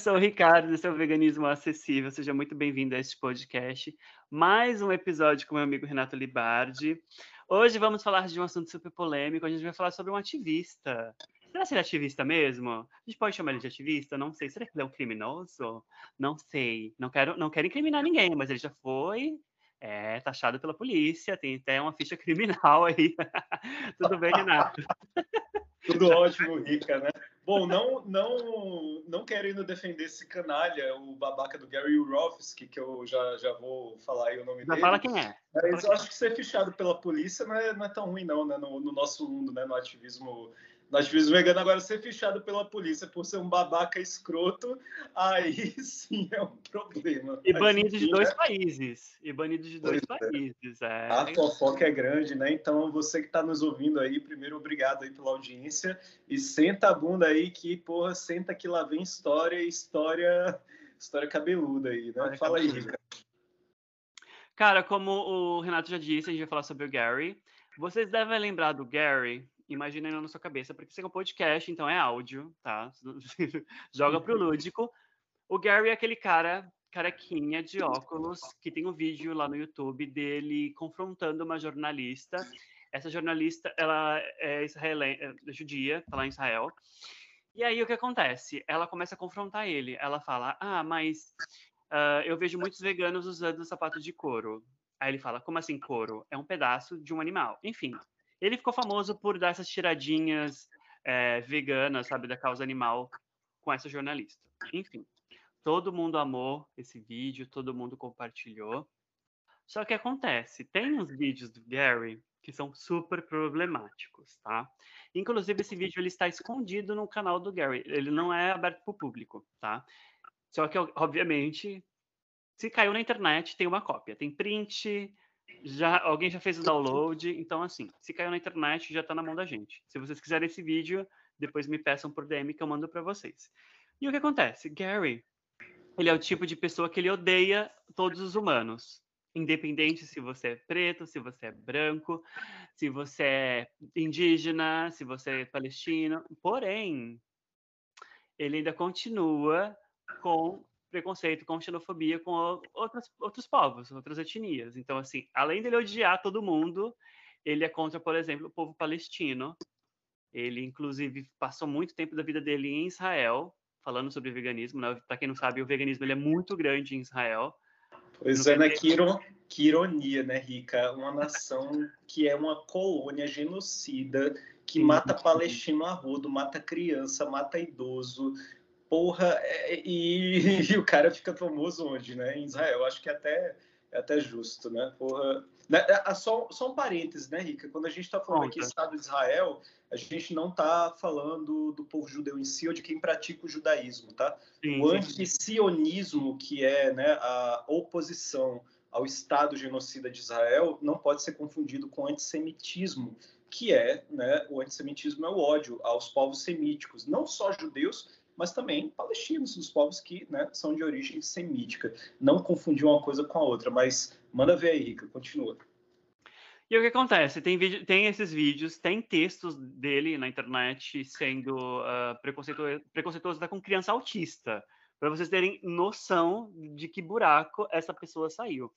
sou o Ricardo, esse é o Veganismo Acessível. Seja muito bem-vindo a este podcast. Mais um episódio com meu amigo Renato Libardi. Hoje vamos falar de um assunto super polêmico. A gente vai falar sobre um ativista. Será que ele é ativista mesmo? A gente pode chamar ele de ativista? Não sei. Será que ele é um criminoso? Não sei. Não quero, não quero incriminar ninguém, mas ele já foi é, taxado pela polícia. Tem até uma ficha criminal aí. Tudo bem, Renato? Tudo ótimo, Rica, né? Bom, não, não, não querendo defender esse canalha, o babaca do Gary Urofsky, que eu já, já vou falar aí o nome já dele. fala quem é. Mas eu acho que ser fichado pela polícia não é, não é tão ruim, não, né? No, no nosso mundo, né? No ativismo no ativismo vegano agora ser fichado pela polícia por ser um babaca escroto, aí sim é um problema. E banido de dois é... países. E banido de dois pois é. países. É. A fofoca é grande, né? Então, você que está nos ouvindo aí, primeiro, obrigado aí pela audiência. E senta a bunda aí que, porra, senta que lá vem história, história, história cabeluda aí, né? Fala aí, Rica. Cara, como o Renato já disse, a gente vai falar sobre o Gary. Vocês devem lembrar do Gary imagina aí na sua cabeça, porque isso é um podcast, então é áudio, tá? Joga pro lúdico. O Gary é aquele cara carequinha de óculos que tem um vídeo lá no YouTube dele confrontando uma jornalista. Essa jornalista, ela é israelense, é judia, tá lá em Israel. E aí o que acontece? Ela começa a confrontar ele. Ela fala: Ah, mas uh, eu vejo muitos veganos usando sapato de couro. Aí ele fala: Como assim couro? É um pedaço de um animal. Enfim, ele ficou famoso por dar essas tiradinhas é, veganas, sabe, da causa animal com essa jornalista. Enfim, todo mundo amou esse vídeo, todo mundo compartilhou. Só que acontece, tem uns vídeos do Gary que são super problemáticos, tá? Inclusive esse vídeo ele está escondido no canal do Gary, ele não é aberto para o público, tá? Só que obviamente, se caiu na internet, tem uma cópia, tem print, já alguém já fez o download, então assim, se caiu na internet já está na mão da gente. Se vocês quiserem esse vídeo, depois me peçam por DM que eu mando para vocês. E o que acontece? Gary, ele é o tipo de pessoa que ele odeia todos os humanos, independente se você é preto, se você é branco, se você é indígena, se você é palestino. Porém, ele ainda continua com preconceito, com xenofobia com outros, outros povos, outras etnias. Então, assim, além dele odiar todo mundo, ele é contra, por exemplo, o povo palestino. Ele, inclusive, passou muito tempo da vida dele em Israel, falando sobre veganismo. Né? Para quem não sabe, o veganismo ele é muito grande em Israel. Pois é, né? Que, que ironia, né, Rica? Uma nação que é uma colônia genocida, que Sim. mata palestino a rodo, mata criança, mata idoso, porra, é, e, e, o cara fica famoso onde, né? Em Israel. Acho que é até, é até justo, né? Porra. Né, é, só, só um parênteses, né, Rica? Quando a gente está falando Conta. aqui Estado de Israel, a gente não está falando do povo judeu em si ou de quem pratica o judaísmo, tá? Sim, o antisionismo, que é né, a oposição ao Estado genocida de Israel, não pode ser confundido com antissemitismo, que é, né, o antissemitismo é o ódio aos povos semíticos, não só judeus, mas também palestinos, os povos que né, são de origem semítica. Não confundir uma coisa com a outra, mas manda ver aí, Rica, continua. E o que acontece? Tem, vídeo, tem esses vídeos, tem textos dele na internet sendo uh, preconceituoso, preconceituoso até com criança autista, para vocês terem noção de que buraco essa pessoa saiu.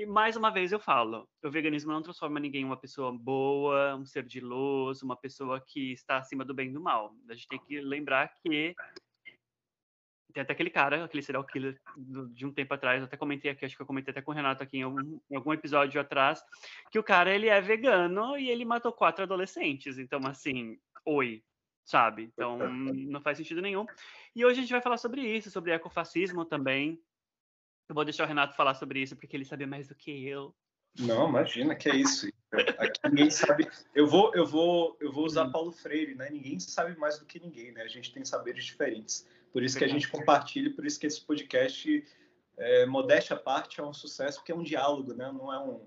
E mais uma vez eu falo, o veganismo não transforma ninguém em uma pessoa boa, um ser de luz, uma pessoa que está acima do bem e do mal. A gente tem que lembrar que tem até aquele cara, aquele serial killer de um tempo atrás, eu até comentei aqui, acho que eu comentei até com o Renato aqui em algum, em algum, episódio atrás, que o cara ele é vegano e ele matou quatro adolescentes. Então, assim, oi, sabe? Então, não faz sentido nenhum. E hoje a gente vai falar sobre isso, sobre ecofascismo também, eu vou deixar o Renato falar sobre isso, porque ele sabe mais do que eu. Não, imagina que é isso. Aqui ninguém sabe. Eu vou, eu vou, eu vou usar hum. Paulo Freire, né? Ninguém sabe mais do que ninguém, né? A gente tem saberes diferentes. Por isso que a gente compartilha, por isso que esse podcast, é, modéstia à parte, é um sucesso, porque é um diálogo, né? Não é um,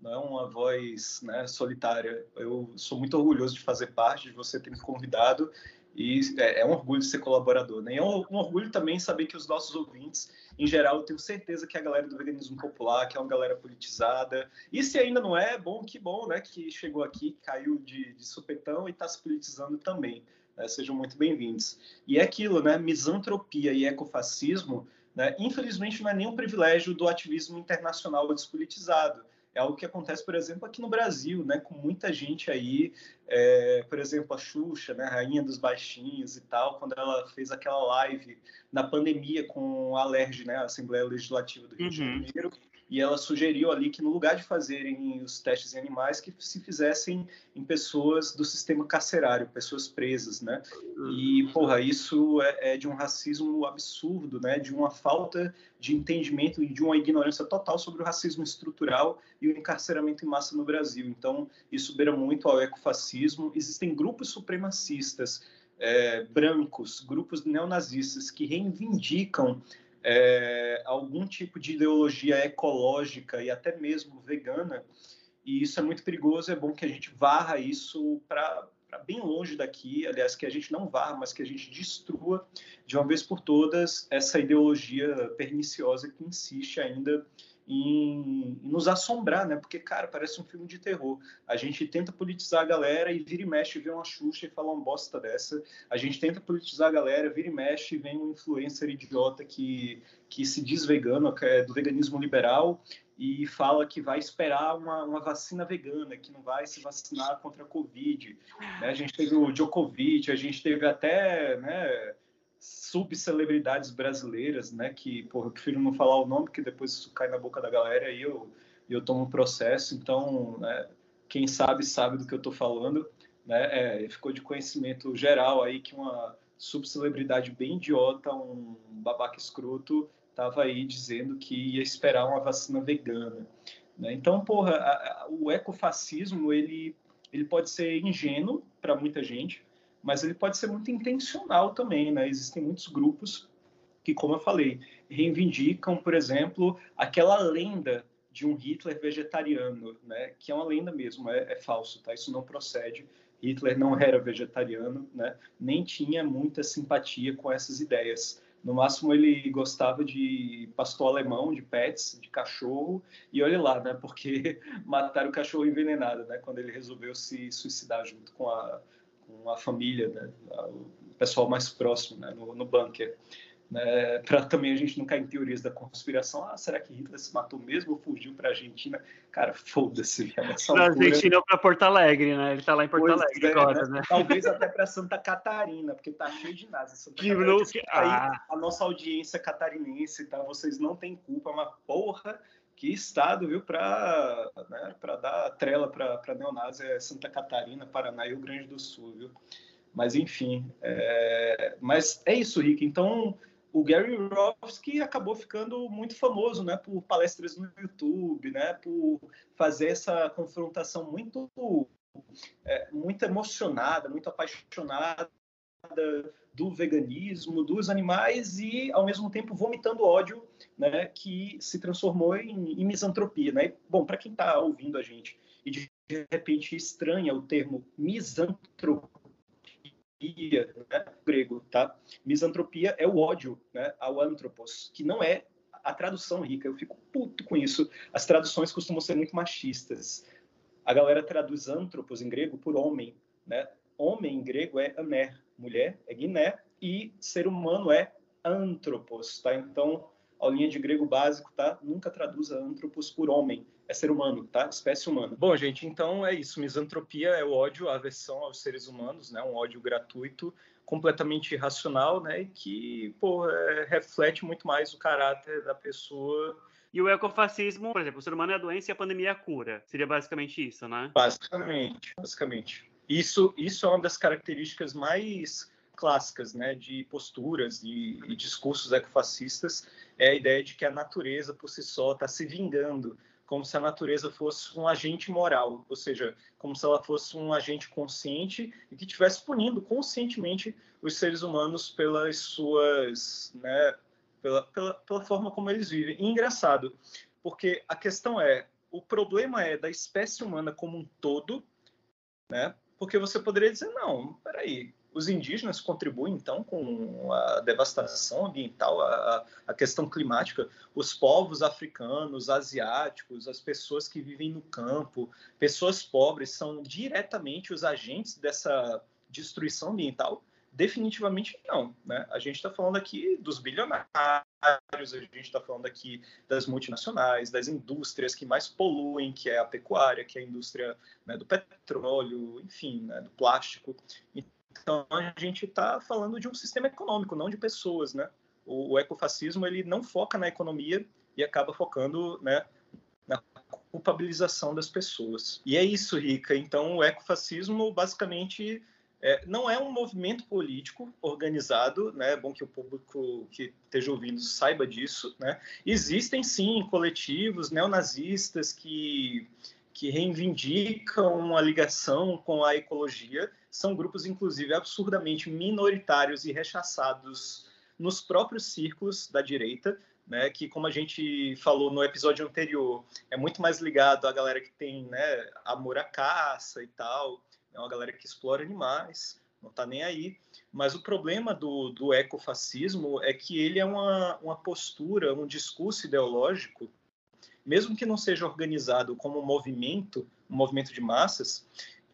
não é uma voz né, solitária. Eu sou muito orgulhoso de fazer parte, de você ter me convidado e é, é, um orgulho ser colaborador, né? E é um, um, orgulho também saber que os nossos ouvintes, em geral, eu tenho certeza que a galera do veganismo popular, que é uma galera politizada. E se ainda não é, bom, que bom, né? Que chegou aqui, caiu de, de supetão e está se politizando também. Né? Sejam muito bem-vindos. E é aquilo, né? Misantropia e ecofascismo, né? infelizmente, não é nenhum privilégio do ativismo internacional despolitizado é algo que acontece, por exemplo, aqui no Brasil, né, com muita gente aí, é, por exemplo, a Xuxa, né, rainha dos baixinhos e tal, quando ela fez aquela live na pandemia com a Alerj, né, a Assembleia Legislativa do Rio uhum. de Janeiro, e ela sugeriu ali que no lugar de fazerem os testes em animais, que se fizessem em pessoas do sistema carcerário, pessoas presas, né? E, porra, isso é, é de um racismo absurdo, né? De uma falta de entendimento e de uma ignorância total sobre o racismo estrutural e o encarceramento em massa no Brasil. Então, isso beira muito ao ecofascismo. Existem grupos supremacistas é, brancos, grupos neonazistas que reivindicam é, algum tipo de ideologia ecológica e até mesmo vegana, e isso é muito perigoso. É bom que a gente varra isso para bem longe daqui, aliás, que a gente não varra, mas que a gente destrua de uma vez por todas essa ideologia perniciosa que insiste ainda em, em, nos assombrar, né? Porque, cara, parece um filme de terror. A gente tenta politizar a galera e vira e mexe, vê uma Xuxa e fala uma bosta dessa. A gente tenta politizar a galera, vira e mexe e vem um influencer idiota que, que se diz vegano, que é do veganismo liberal, e fala que vai esperar uma, uma vacina vegana, que não vai se vacinar contra a Covid. Né? A gente teve o Djokovic, a gente teve até... Né, subcelebridades brasileiras, né? Que, porra, eu prefiro não falar o nome, porque depois isso cai na boca da galera e eu, eu tomo um processo. Então, né, quem sabe, sabe do que eu estou falando. Né? É, ficou de conhecimento geral aí que uma subcelebridade bem idiota, um babaca escroto, estava aí dizendo que ia esperar uma vacina vegana. Né? Então, porra, a, a, o ecofascismo, ele, ele pode ser ingênuo para muita gente, mas ele pode ser muito intencional também, né? Existem muitos grupos que, como eu falei, reivindicam, por exemplo, aquela lenda de um Hitler vegetariano, né? Que é uma lenda mesmo, é, é falso, tá? Isso não procede. Hitler não era vegetariano, né? Nem tinha muita simpatia com essas ideias. No máximo ele gostava de pastor alemão, de pets, de cachorro, e olha lá, né? Porque mataram o cachorro envenenado, né? Quando ele resolveu se suicidar junto com a com a família, né, o pessoal mais próximo né, no, no bunker. Né, para também a gente não cair em teorias da conspiração. Ah, será que Hitler se matou mesmo ou fugiu para a Argentina? Cara, foda-se. Para a Argentina ou para Porto Alegre, né? Ele está lá em Porto pois Alegre é, agora, né? né? Talvez até para Santa Catarina, porque tá cheio de nazis. Que Catarina, que... Ah. a nossa audiência catarinense, tá? Vocês não têm culpa, uma porra que estado, viu, para né, dar trela para neonásia é Santa Catarina, Paraná e Rio Grande do Sul, viu? Mas, enfim, é... mas é isso, Rick. Então, o Gary Rofsky acabou ficando muito famoso, né, por palestras no YouTube, né, por fazer essa confrontação muito, é, muito emocionada, muito apaixonada do veganismo, dos animais e, ao mesmo tempo, vomitando ódio, né, que se transformou em, em misantropia. Né? Bom, para quem está ouvindo a gente e de repente estranha o termo misantropia, né, grego, tá? Misantropia é o ódio, né, ao antropos, que não é a tradução rica. Eu fico puto com isso. As traduções costumam ser muito machistas. A galera traduz antropos em grego por homem, né? Homem em grego é aner, mulher é Guiné e ser humano é antropos, tá? Então, a linha de grego básico, tá? Nunca traduza antropos por homem, é ser humano, tá? Espécie humana. Bom, gente, então é isso. Misantropia é o ódio, a aversão aos seres humanos, né? Um ódio gratuito, completamente irracional, né? E que, pô, é, reflete muito mais o caráter da pessoa e o ecofascismo, por exemplo, o ser humano é a doença e a pandemia é a cura. Seria basicamente isso, né? Basicamente, basicamente. Isso, isso é uma das características mais clássicas né, de posturas e, e discursos ecofascistas, é a ideia de que a natureza por si só está se vingando, como se a natureza fosse um agente moral, ou seja, como se ela fosse um agente consciente e que estivesse punindo conscientemente os seres humanos pelas suas, né, pela, pela, pela forma como eles vivem. E engraçado, porque a questão é, o problema é da espécie humana como um todo, né? Porque você poderia dizer, não, peraí, os indígenas contribuem então com a devastação ambiental, a, a, questão climática, os povos africanos, asiáticos, as pessoas que vivem no campo, pessoas pobres são diretamente os agentes dessa destruição ambiental? Definitivamente não. Né? A gente está falando aqui dos bilionários, a gente está falando aqui das multinacionais, das indústrias que mais poluem, que é a pecuária, que é a indústria né, do petróleo, enfim, né, do plástico. Então a gente está falando de um sistema econômico, não de pessoas, né? O, o, ecofascismo ele não foca na economia e acaba focando, né, na culpabilização das pessoas. E é isso, Rica. Então o ecofascismo basicamente é, não é um movimento político organizado, né? É bom que o público que esteja ouvindo saiba disso, né? Existem sim coletivos neonazistas que que reivindicam uma ligação com a ecologia, são grupos inclusive absurdamente minoritários e rechaçados nos próprios círculos da direita, né, que como a gente falou no episódio anterior, é muito mais ligado à galera que tem né, amor à caça e tal, é uma galera que explora animais, não está nem aí. Mas o problema do, do ecofascismo é que ele é uma, uma postura, um discurso ideológico, mesmo que não seja organizado como um movimento, um movimento de massas,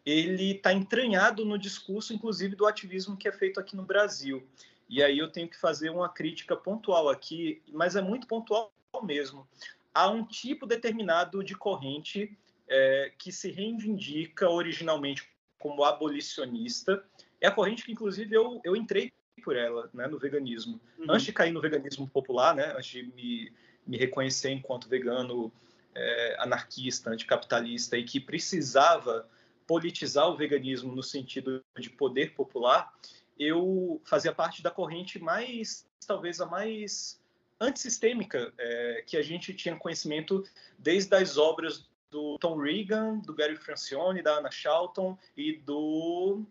ele está entranhado no discurso, inclusive, do ativismo que é feito aqui no Brasil. E aí eu tenho que fazer uma crítica pontual aqui, mas é muito pontual mesmo. Há um tipo determinado de corrente é, que se reivindica originalmente como abolicionista. É a corrente que, inclusive, eu, eu entrei por ela né, no veganismo. Uhum. Antes de cair no veganismo popular, né, antes de me, me reconhecer enquanto vegano é, anarquista, anticapitalista e que precisava politizar o veganismo no sentido de poder popular, eu fazia parte da corrente mais, talvez a mais antissistêmica é, que a gente tinha conhecimento desde as obras do Tom Regan, do Gary Francione, da Anna Charlton e do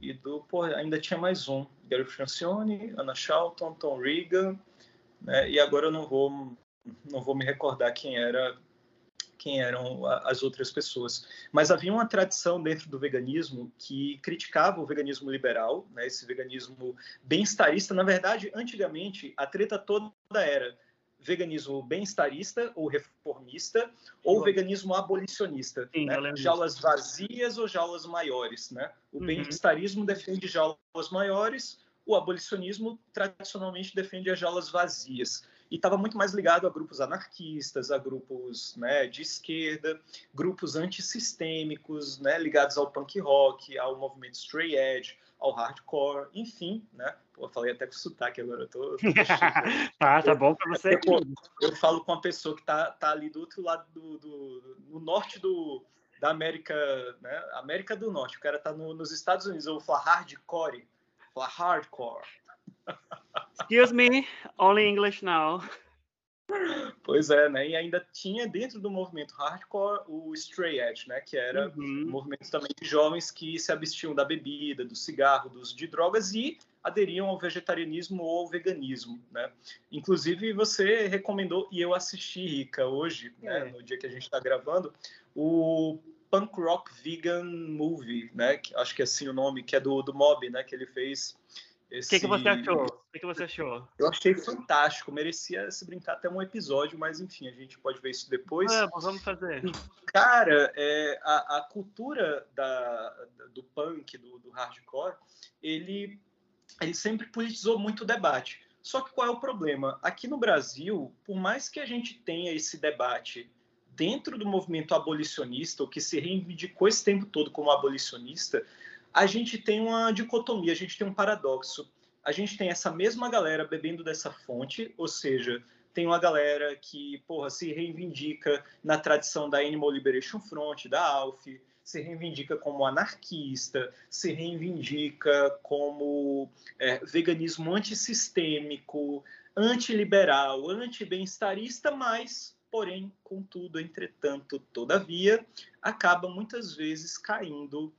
e do pô, ainda tinha mais um, Gary Francione, Anna Charlton, Tom Regan, né? E agora eu não vou não vou me recordar quem era quem eram as outras pessoas. Mas havia uma tradição dentro do veganismo que criticava o veganismo liberal, né, esse veganismo bem-estarista. Na verdade, antigamente, a treta toda era veganismo bem-estarista ou reformista ou veganismo abolicionista, Sim, né? jaulas vazias ou jaulas maiores, né? O uhum. bem-estarismo defende jaulas maiores, o abolicionismo tradicionalmente defende as jaulas vazias e estava muito mais ligado a grupos anarquistas, a grupos né, de esquerda, grupos antissistêmicos, né, ligados ao punk rock, ao movimento straight edge, ao hardcore, enfim, né? Pô, falei até com sotaque agora, eu tô... tô tá, tá bom para você. Eu, eu, falo com uma pessoa que tá, tá ali do outro lado do, do, no norte do, da América, né? América do Norte, o cara tá no, nos Estados Unidos, eu vou falar hardcore, falar hardcore. Excuse me, only English now. Pois é, né? E ainda tinha dentro do movimento hardcore o Stray Edge, né? Que era uhum. um movimento também de jovens que se abstiam da bebida, do cigarro, do uso de drogas e aderiam ao vegetarianismo ou ao veganismo, né? Inclusive você recomendou e eu assisti, Rica, hoje, né, é. né? No dia que a gente está gravando, o Punk Rock Vegan Movie, né? Que, acho que é assim o nome, que é do, do Mob, né? Que ele fez o que, que você achou? O que, que você achou? Eu achei fantástico, merecia se brincar até um episódio, mas enfim, a gente pode ver isso depois. É, vamos fazer. Cara, é, a, a, cultura da, do punk, do, do hardcore, ele, ele sempre politizou muito o debate. Só que qual é o problema? Aqui no Brasil, por mais que a gente tenha esse debate dentro do movimento abolicionista, ou que se reivindicou esse tempo todo como abolicionista, a gente tem uma dicotomia, a gente tem um paradoxo. A gente tem essa mesma galera bebendo dessa fonte, ou seja, tem uma galera que, porra, se reivindica na tradição da Animal Liberation Front, da ALF, se reivindica como anarquista, se reivindica como é, veganismo antissistêmico, antiliberal, anti-bem-estarista, mas, porém, contudo, entretanto, todavia, acaba muitas vezes caindo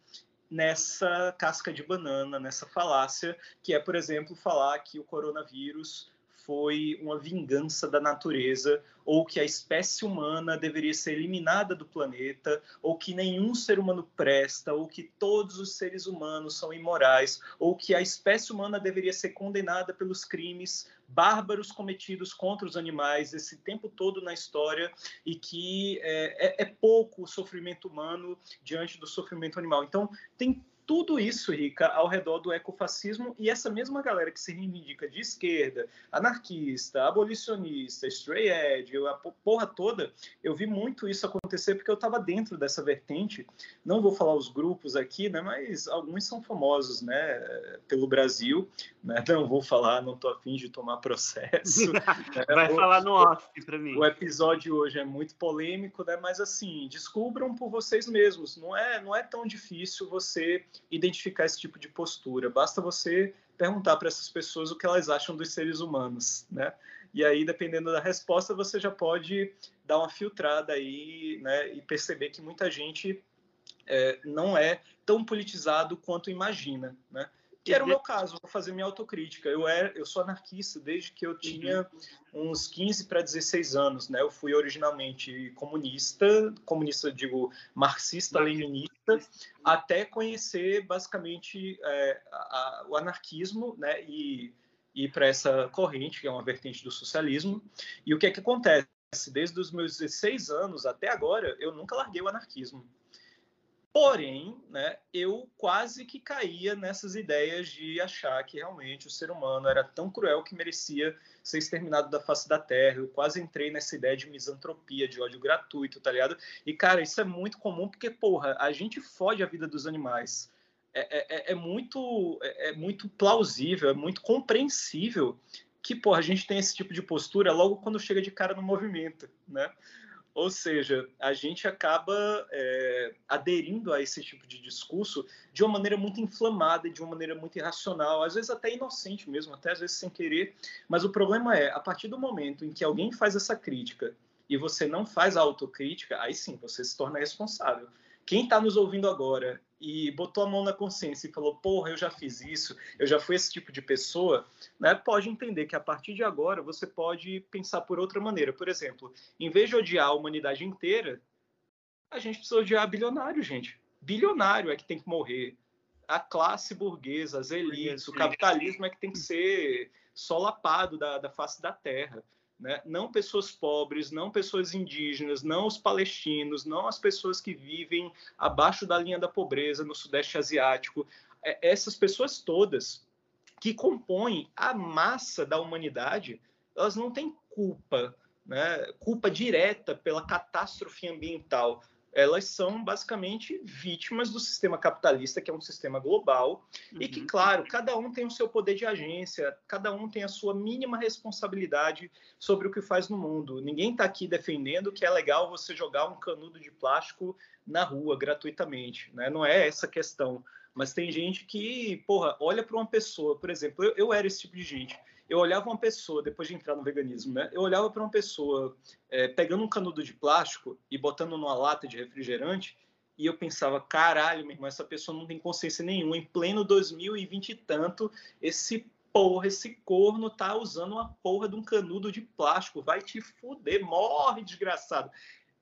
nessa casca de banana, nessa falácia, que é, por exemplo, falar que o coronavírus foi uma vingança da natureza, ou que a espécie humana deveria ser eliminada do planeta, ou que nenhum ser humano presta, ou que todos os seres humanos são imorais, ou que a espécie humana deveria ser condenada pelos crimes bárbaros cometidos contra os animais esse tempo todo na história e que é, é, é pouco o sofrimento humano diante do sofrimento animal. Então, tem tudo isso, Rica, ao redor do ecofascismo e essa mesma galera que se reivindica de esquerda, anarquista, abolicionista, stray edge, a porra toda, eu vi muito isso acontecer porque eu estava dentro dessa vertente. Não vou falar os grupos aqui, né, mas alguns são famosos, né, pelo Brasil, né? Não vou falar, não tô afim de tomar processo. né? Vai o, falar no off para mim. O episódio hoje é muito polêmico, né, mas assim, descubram por vocês mesmos. Não é, não é tão difícil você identificar esse tipo de postura. Basta você perguntar para essas pessoas o que elas acham dos seres humanos, né? E aí, dependendo da resposta, você já pode dar uma filtrada aí, né? E perceber que muita gente é, não é tão politizado quanto imagina, né? Que era o meu caso, vou fazer minha autocrítica. Eu, era, eu sou anarquista desde que eu tinha uns 15 para 16 anos, né? Eu fui originalmente comunista, comunista, digo, marxista-leninista, até conhecer basicamente é, a, a, o anarquismo, né? E ir para essa corrente, que é uma vertente do socialismo. E o que é que acontece? Desde os meus 16 anos até agora, eu nunca larguei o anarquismo. Porém, né, eu quase que caía nessas ideias de achar que realmente o ser humano era tão cruel que merecia ser exterminado da face da Terra. Eu quase entrei nessa ideia de misantropia, de ódio gratuito, tá ligado? E, cara, isso é muito comum porque, porra, a gente fode a vida dos animais. É, é, é muito, é, é muito plausível, é muito compreensível que, porra, a gente tem esse tipo de postura logo quando chega de cara no movimento, né? Ou seja, a gente acaba é, aderindo a esse tipo de discurso de uma maneira muito inflamada, de uma maneira muito irracional, às vezes até inocente mesmo, até às vezes sem querer. Mas o problema é, a partir do momento em que alguém faz essa crítica e você não faz a autocrítica, aí sim você se torna responsável. Quem está nos ouvindo agora e botou a mão na consciência e falou, porra, eu já fiz isso, eu já fui esse tipo de pessoa, né, pode entender que a partir de agora você pode pensar por outra maneira. Por exemplo, em vez de odiar a humanidade inteira, a gente precisa odiar bilionário, gente. Bilionário é que tem que morrer. A classe burguesa, as elites, o capitalismo é que tem que ser solapado da, da face da terra. Né? não pessoas pobres, não pessoas indígenas, não os palestinos, não as pessoas que vivem abaixo da linha da pobreza no Sudeste Asiático. É, essas pessoas todas que compõem a massa da humanidade, elas não têm culpa, né? culpa direta pela catástrofe ambiental elas são basicamente vítimas do sistema capitalista, que é um sistema global, uhum. e que, uhum. claro, cada um tem o seu poder de agência, cada um tem a sua mínima responsabilidade sobre o que faz no mundo. Ninguém está aqui defendendo que é legal você jogar um canudo de plástico na rua gratuitamente, né? Não é essa a questão. Mas tem gente que, porra, olha para uma pessoa, por exemplo, eu, eu era esse tipo de gente eu olhava uma pessoa, depois de entrar no veganismo, né? Eu olhava para uma pessoa é, pegando um canudo de plástico e botando numa lata de refrigerante e eu pensava, caralho, meu irmão, essa pessoa não tem consciência nenhuma. Em pleno 2020 e tanto, esse porra, esse corno tá usando uma porra de um canudo de plástico. Vai te fuder, morre, desgraçado.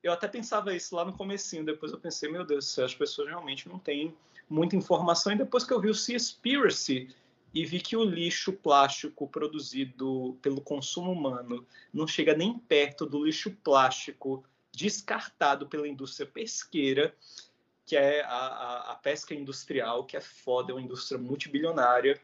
Eu até pensava isso lá no comecinho, depois eu pensei, meu Deus do céu, as pessoas realmente não têm muita informação. E depois que eu vi o Seaspiracy, e vi que o lixo plástico produzido pelo consumo humano não chega nem perto do lixo plástico descartado pela indústria pesqueira, que é a, a, a pesca industrial, que é foda, é uma indústria multibilionária.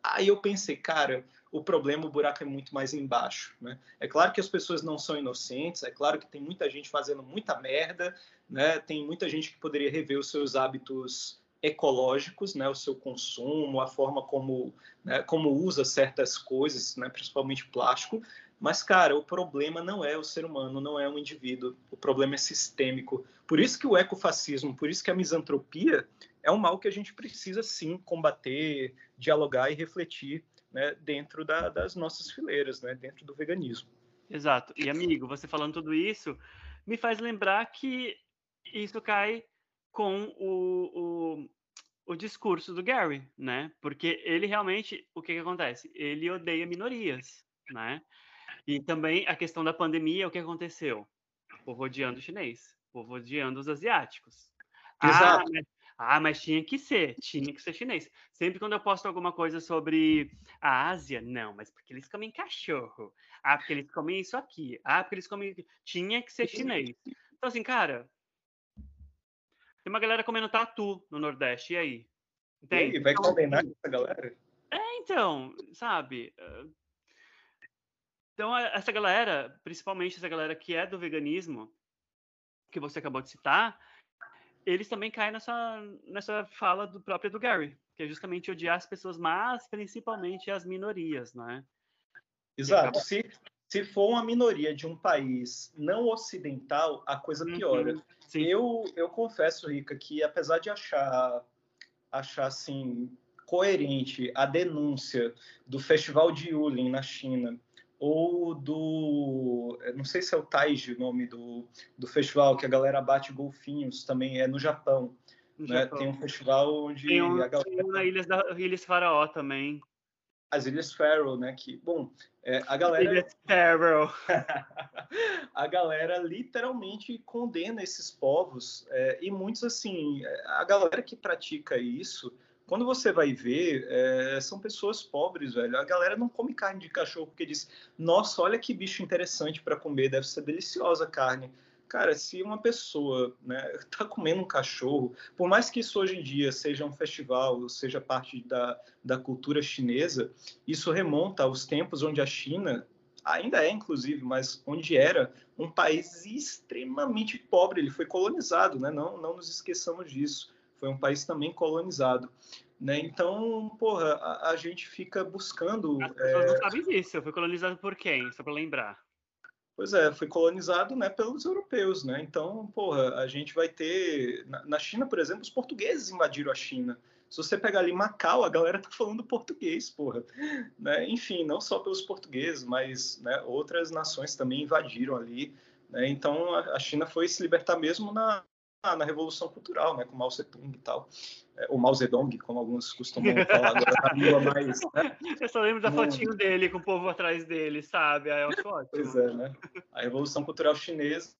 Aí eu pensei, cara, o problema, o buraco é muito mais embaixo. Né? É claro que as pessoas não são inocentes, é claro que tem muita gente fazendo muita merda, né? tem muita gente que poderia rever os seus hábitos ecológicos, né, o seu consumo, a forma como, né, como usa certas coisas, né, principalmente plástico. Mas, cara, o problema não é o ser humano, não é um indivíduo. O problema é sistêmico. Por isso que o ecofascismo, por isso que a misantropia é um mal que a gente precisa sim combater, dialogar e refletir né, dentro da, das nossas fileiras, né, dentro do veganismo. Exato. E amigo, você falando tudo isso me faz lembrar que isso cai com o, o, o, discurso do Gary, né? Porque ele realmente, o que, que acontece? Ele odeia minorias, né? E também a questão da pandemia, o que aconteceu? O povo odiando o chinês, o povo odiando os asiáticos. Ah, Exato. Ah mas, ah, mas tinha que ser, tinha que ser chinês. Sempre quando eu posto alguma coisa sobre a Ásia, não, mas porque eles comem cachorro. Ah, porque eles comem isso aqui. Ah, porque eles comem. Tinha que ser chinês. Então, assim, cara, tem uma galera comendo tatu no Nordeste, e aí? Entende? E vai então, condenar assim, essa galera? É, então, sabe? Então, essa galera, principalmente essa galera que é do veganismo, que você acabou de citar, eles também caem nessa, nessa fala do próprio do Gary, que é justamente odiar as pessoas, mas principalmente as minorias, né? Exato. Se, se for uma minoria de um país não ocidental, a coisa uhum. piora. Uhum, eu, eu confesso, Rica, que apesar de achar, achar assim, coerente a denúncia do Festival de Yulin na China ou do. Não sei se é o Taiji o nome do, do festival, que a galera bate golfinhos também, é no Japão. No né? Japão. Tem um festival onde tem um, a galera. Tem na Ilhas, da, Ilhas Faraó também. As Ilhas Faroe, né? Que, bom, é, a galera. Ilhas Faroe. a galera literalmente condena esses povos. É, e muitos, assim, a galera que pratica isso quando você vai ver, é, são pessoas pobres, velho. A galera não come carne de cachorro porque diz: nossa, olha que bicho interessante para comer, deve ser deliciosa a carne. Cara, se uma pessoa né, tá comendo um cachorro, por mais que isso hoje em dia seja um festival, seja parte da, da cultura chinesa, isso remonta aos tempos onde a China, ainda é inclusive, mas onde era um país extremamente pobre, ele foi colonizado, né? não, não nos esqueçamos disso foi um país também colonizado. Né? Então, porra, a, a gente fica buscando. As pessoas é... não sabem disso. Foi colonizado por quem? Só para lembrar. Pois é, foi colonizado né, pelos europeus, né? Então, porra, a gente vai ter. Na China, por exemplo, os portugueses invadiram a China. Se você pegar ali Macau, a galera tá falando português, porra. Né? Enfim, não só pelos portugueses, mas né, outras nações também invadiram ali. Né? Então, a China foi se libertar mesmo na, na Revolução Cultural, né, com Mao Tse-tung e tal, é, ou Mao Zedong, como alguns costumam falar agora na língua mais... Né? Eu só lembro da fotinho dele, com o povo atrás dele, sabe? Aí acho ótimo. Pois é, né? A Revolução Cultural Chinesa,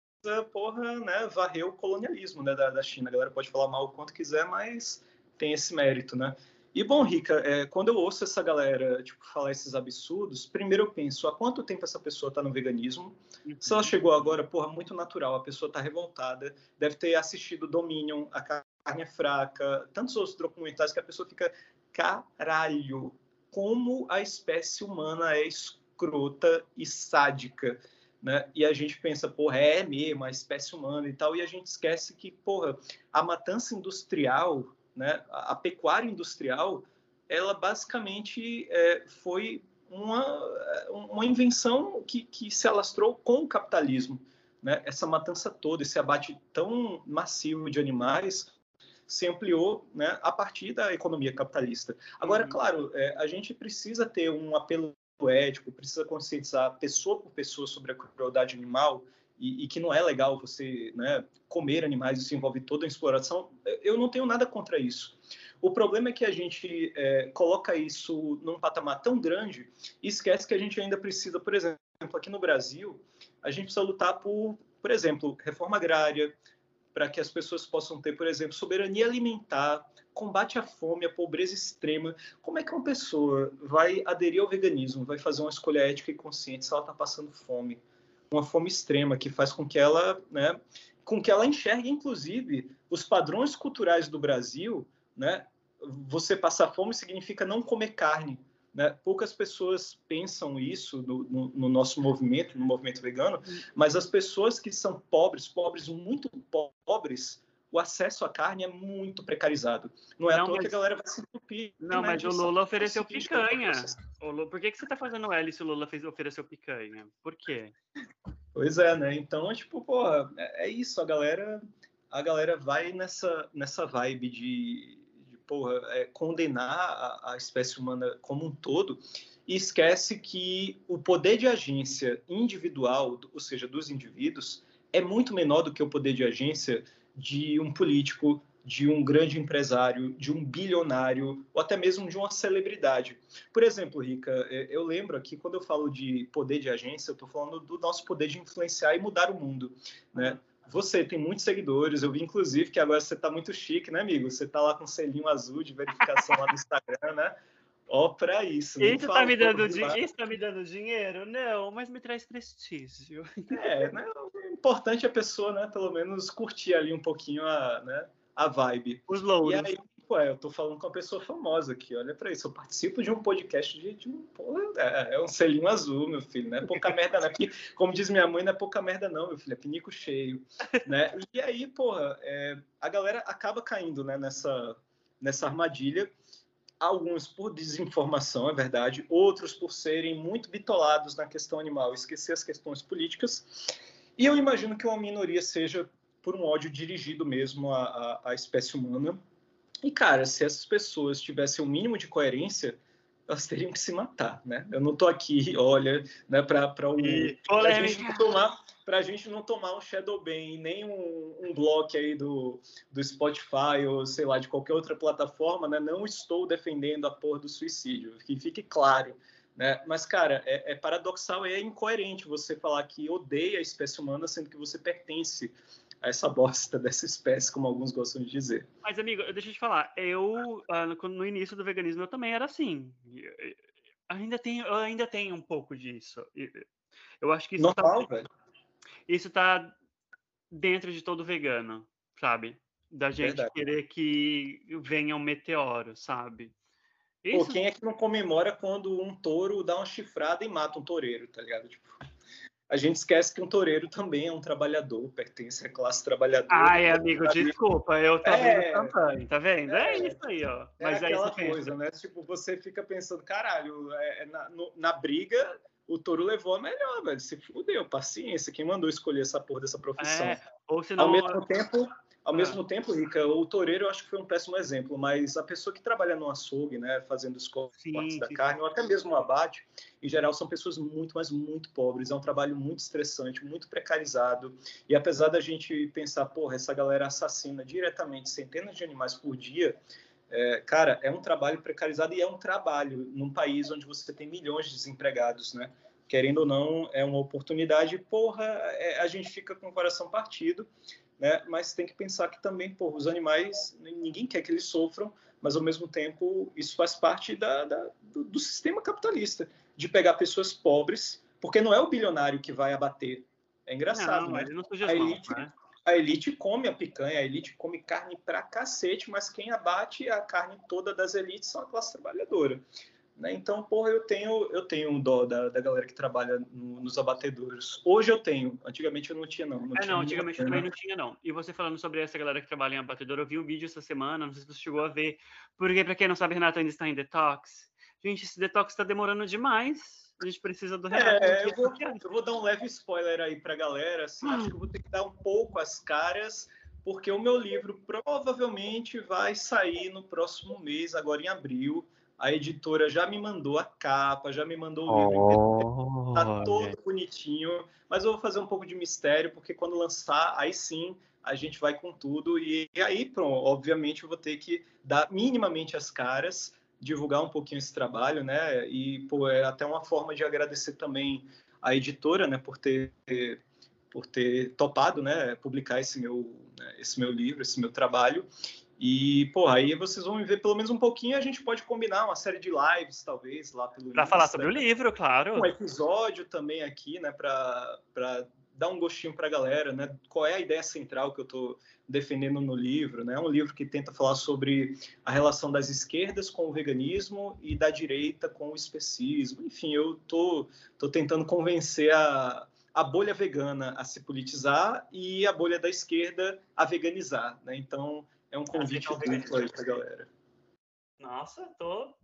porra, né, varreu o colonialismo né, da, da China. A galera pode falar mal o quanto quiser, mas tem esse mérito, né? E bom, Rica, é, quando eu ouço essa galera tipo, falar esses absurdos, primeiro eu penso, há quanto tempo essa pessoa está no veganismo? Uhum. Se ela chegou agora, porra, muito natural, a pessoa está revoltada, deve ter assistido Dominion, A Carne é Fraca, tantos outros documentários que a pessoa fica, caralho, como a espécie humana é escrota e sádica. Né? E a gente pensa, porra, é mesmo, a espécie humana e tal, e a gente esquece que, porra, a matança industrial né? A, a pecuária industrial, ela basicamente é, foi uma, uma invenção que, que se alastrou com o capitalismo. Né? Essa matança toda, esse abate tão massivo de animais se ampliou né, a partir da economia capitalista. Agora, uhum. claro, é, a gente precisa ter um apelo ético, precisa conscientizar pessoa por pessoa sobre a crueldade animal e, e, que não é legal você né, comer animais, isso envolve toda a exploração, eu não tenho nada contra isso. O problema é que a gente é, coloca isso num patamar tão grande e esquece que a gente ainda precisa, por exemplo, aqui no Brasil, a gente precisa lutar por, por exemplo, reforma agrária, para que as pessoas possam ter, por exemplo, soberania alimentar, combate à fome, à pobreza extrema. Como é que uma pessoa vai aderir ao veganismo, vai fazer uma escolha ética e consciente se ela está passando fome? Uma fome extrema que faz com que ela, né, com que ela enxergue, inclusive, os padrões culturais do Brasil, né? Você passar fome significa não comer carne, né? Poucas pessoas pensam isso no, no, no, nosso movimento, no movimento vegano, mas as pessoas que são pobres, pobres muito pobres, o acesso à carne é muito precarizado. Não é não, à toa mas... que a galera vai se entupir. Não, né, mas o Lula ofereceu picanha. O Lula... Por que, que você está fazendo L se o Lula fez... ofereceu picanha? Por quê? Pois é, né? Então, tipo, pô, é, é isso. A galera, a galera vai nessa, nessa vibe de, de porra, é, condenar a, a espécie humana como um todo e esquece que o poder de agência individual, ou seja, dos indivíduos, é muito menor do que o poder de agência de um político, de um grande empresário, de um bilionário ou até mesmo de uma celebridade. Por exemplo, Rica, é, eu lembro aqui quando eu falo de poder de agência, eu estou falando do nosso poder de influenciar e mudar o mundo, né? Você tem muitos seguidores, eu vi inclusive que agora você está muito chique, né, amigo? Você está lá com um selinho azul de verificação lá no Instagram, né? Ó, para isso. Isso tá, me dando isso tá me dando dinheiro? Não, mas me traz prestígio. É, né? O importante é a pessoa, né, pelo menos curtir ali um pouquinho a, né, a vibe. Os louros. E aí, Pô, eu tô falando com uma pessoa famosa aqui, olha para isso. Eu participo de um podcast de, de um. Porra, é, é, um selinho azul, meu filho, não é pouca merda, não. Porque, como diz minha mãe, não é pouca merda, não, meu filho, é pinico cheio. Né? E aí, porra, é, a galera acaba caindo né, nessa, nessa armadilha. Alguns por desinformação, é verdade, outros por serem muito bitolados na questão animal, esquecer as questões políticas. E eu imagino que uma minoria seja por um ódio dirigido mesmo à, à, à espécie humana e, cara, se essas pessoas tivessem o um mínimo de coerência, elas teriam que se matar, né? Eu não tô aqui, olha, né, para um, pra gente tomar para a gente não tomar um Shadow Ban, nem um, um bloco aí do, do Spotify ou sei lá de qualquer outra plataforma, né? Não estou defendendo a porra do suicídio, que fique claro, né? Mas cara, é, é paradoxal, é incoerente você falar que odeia a espécie humana sendo que você pertence a essa bosta dessa espécie, como alguns gostam de dizer. Mas, amigo, deixa eu te falar, eu, ah, no início do veganismo, eu também era assim. Ainda eu ainda tenho um pouco disso. Eu acho que isso Normal, tá, velho. Isso tá dentro de todo vegano, sabe? Da gente Verdade. querer que venha um meteoro, sabe? Isso... Pô, quem é que não comemora quando um touro dá uma chifrada e mata um toureiro, tá ligado? Tipo a gente esquece que um toureiro também é um trabalhador, pertence à classe trabalhadora. Ai, amigo, desculpa, eu tô é, campanha, tá vendo? É, é, isso aí, ó. É Mas é aquela coisa, pensa. né? Tipo, você fica pensando, caralho, é, é, na, no, na briga, o touro levou a melhor, velho. Se fudeu, paciência, quem mandou escolher essa porra dessa profissão? É, ou senão... Ao mesmo tempo, ao ah. mesmo tempo, Rica, o toureiro eu acho que foi um péssimo exemplo, mas a pessoa que trabalha no açougue, né, fazendo os cortes sim, da sim. carne, ou até mesmo o abate, em geral são pessoas muito, mas muito pobres. É um trabalho muito estressante, muito precarizado. E apesar da gente pensar, porra, essa galera assassina diretamente centenas de animais por dia, é, cara, é um trabalho precarizado e é um trabalho num país onde você tem milhões de desempregados, né? Querendo ou não, é uma oportunidade. Porra, é, a gente fica com o coração partido né? Mas tem que pensar que também, pô, os animais, ninguém quer que eles sofram, mas ao mesmo tempo isso faz parte da, da do, do, sistema capitalista, de pegar pessoas pobres, porque não é o bilionário que vai abater. É engraçado, não, né? Não a, elite, né? A elite come a picanha, a elite come carne pra cacete, mas quem abate a carne toda das elites são a classe trabalhadora. Né? Então, porra, eu tenho, eu tenho um dó da, da galera que trabalha no, nos abatedouros. Hoje eu tenho, antigamente eu não tinha, não. não é, tinha não, antigamente eu também não tinha, não. E você falando sobre essa galera que trabalha em abatedor, eu vi um vídeo essa semana, não sei se você chegou a ver, porque, para quem não sabe, Renato ainda está em detox. Gente, esse detox está demorando demais. A gente precisa do Renato. É, eu vou, eu vou, dar um leve spoiler aí pra galera. Assim, Acho que eu vou ter que dar um pouco as caras, porque o meu livro provavelmente vai sair no próximo mês, agora em abril a editora já me mandou a capa, já me mandou o livro, oh, tá todo bonitinho, mas eu vou fazer um pouco de mistério, porque quando lançar, aí sim a gente vai com tudo, e, e aí, pronto, obviamente eu vou ter que dar minimamente as caras, divulgar um pouquinho esse trabalho, né, e, pô, é até uma forma de agradecer também a editora, né, por ter por ter topado, né, publicar esse meu, né, esse meu livro, esse meu trabalho. E, pô, aí vocês vão ver pelo menos um pouquinho. A gente pode combinar uma série de lives, talvez, lá pelo. Para falar sobre o livro, claro. Um episódio também aqui, né, para dar um gostinho para a galera, né? Qual é a ideia central que eu estou defendendo no livro, né? É um livro que tenta falar sobre a relação das esquerdas com o veganismo e da direita com o especismo. Enfim, eu tô, tô tentando convencer a, a bolha vegana a se politizar e a bolha da esquerda a veganizar, né? Então, é um convite duplo aí pra galera. Nossa, tô,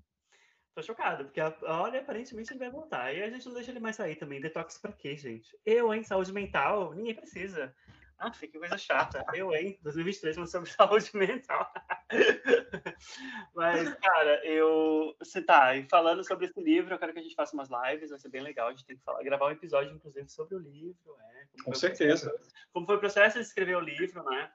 tô chocado, porque olha, aparentemente ele vai voltar. E a gente não deixa ele mais sair também. Detox pra quê, gente? Eu, hein? Saúde mental? Ninguém precisa. Ah, que coisa chata. Eu, hein? 2023 falando sobre saúde mental. Mas, cara, eu. Você tá, e falando sobre esse livro, eu quero que a gente faça umas lives, vai ser bem legal. A gente tem que falar, gravar um episódio, inclusive, sobre o livro. É, Com certeza. como foi o processo de escrever o livro, né?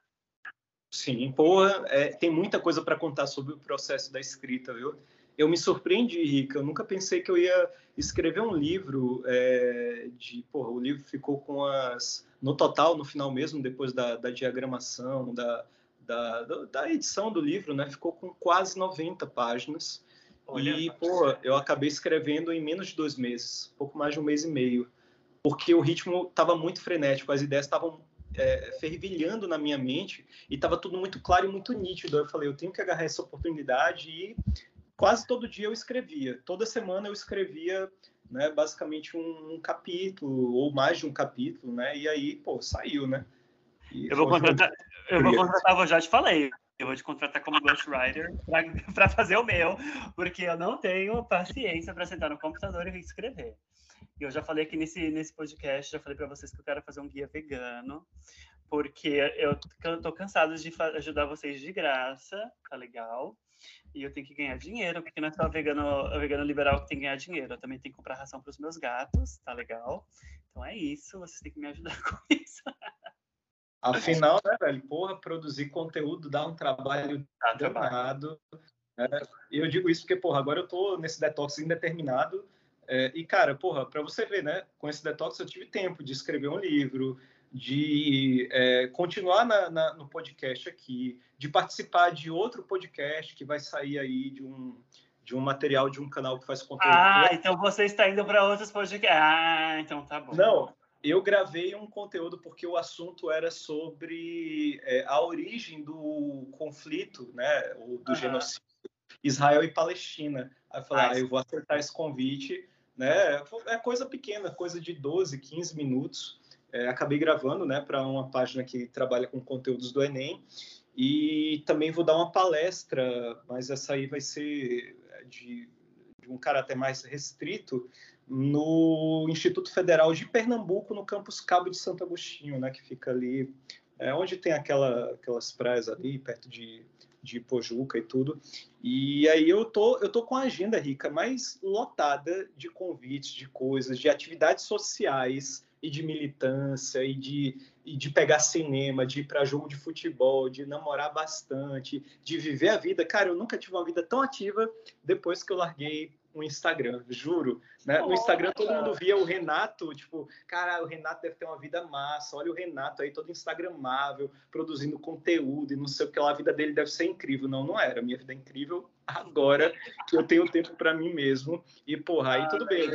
Sim, porra, é, tem muita coisa para contar sobre o processo da escrita, viu? Eu me surpreendi, Rica. Eu nunca pensei que eu ia escrever um livro é, de. Porra, o livro ficou com as. No total, no final mesmo, depois da, da diagramação, da, da, da, edição do livro, né? Ficou com quase 90 páginas. Olha, e, pô, eu acabei escrevendo em menos de dois meses, pouco mais de um mês e meio, porque o ritmo estava muito frenético, as ideias estavam é, fervilhando na minha mente e estava tudo muito claro e muito nítido. Eu falei, eu tenho que agarrar essa oportunidade e quase todo dia eu escrevia. Toda semana eu escrevia, né, basicamente um, um capítulo ou mais de um capítulo, né? E aí, pô, saiu, né? E eu vou contratar, eu vou contratar, eu já te falei, eu vou te contratar como ghostwriter para fazer o meu, porque eu não tenho paciência para sentar no computador e escrever. E eu já falei aqui nesse, nesse podcast, já falei para vocês que eu quero fazer um guia vegano, porque eu tô cansado de ajudar vocês de graça, tá legal? E eu tenho que ganhar dinheiro, porque não é só vegano, vegano liberal que tem que ganhar dinheiro, eu também tenho que comprar ração para os meus gatos, tá legal? Então é isso, vocês têm que me ajudar com isso. Afinal, né, velho? Porra, produzir conteúdo dá um trabalho dá danado. Né? Eu digo isso porque, porra, agora eu tô nesse detox indeterminado. É, e, cara, porra, para você ver, né? Com esse detox eu tive tempo de escrever um livro, de é, continuar na, na, no podcast aqui, de participar de outro podcast que vai sair aí de um, de um material de um canal que faz conteúdo. Ah, então você está indo para outros podcasts. Ah, então tá bom. Não, eu gravei um conteúdo porque o assunto era sobre é, a origem do conflito, né, do uhum. genocídio Israel e Palestina. Aí eu falei, ah, ah eu vou aceitar esse convite, né? É coisa pequena, coisa de 12, 15 minutos. É, acabei gravando, né, para uma página que trabalha com conteúdos do Enem. E também vou dar uma palestra, mas essa aí vai ser de, de um caráter mais restrito, no Instituto Federal de Pernambuco, no campus Cabo de Santo Agostinho, né, que fica ali, é, onde tem aquela, aquelas praias ali, perto de, de Pojuca e tudo. E aí eu tô, eu tô com a agenda rica, mais lotada de convites, de coisas, de atividades sociais e de militância e de, e de pegar cinema, de ir para jogo de futebol, de namorar bastante, de viver a vida. Cara, eu nunca tive uma vida tão ativa depois que eu larguei o Instagram, juro. Né? No Instagram todo mundo via o Renato, tipo, cara, o Renato deve ter uma vida massa, olha o Renato aí todo instagramável, produzindo conteúdo e não sei o que lá, a vida dele deve ser incrível. Não, não era. Minha vida é incrível agora que eu tenho tempo para mim mesmo. E, porra, aí tudo bem.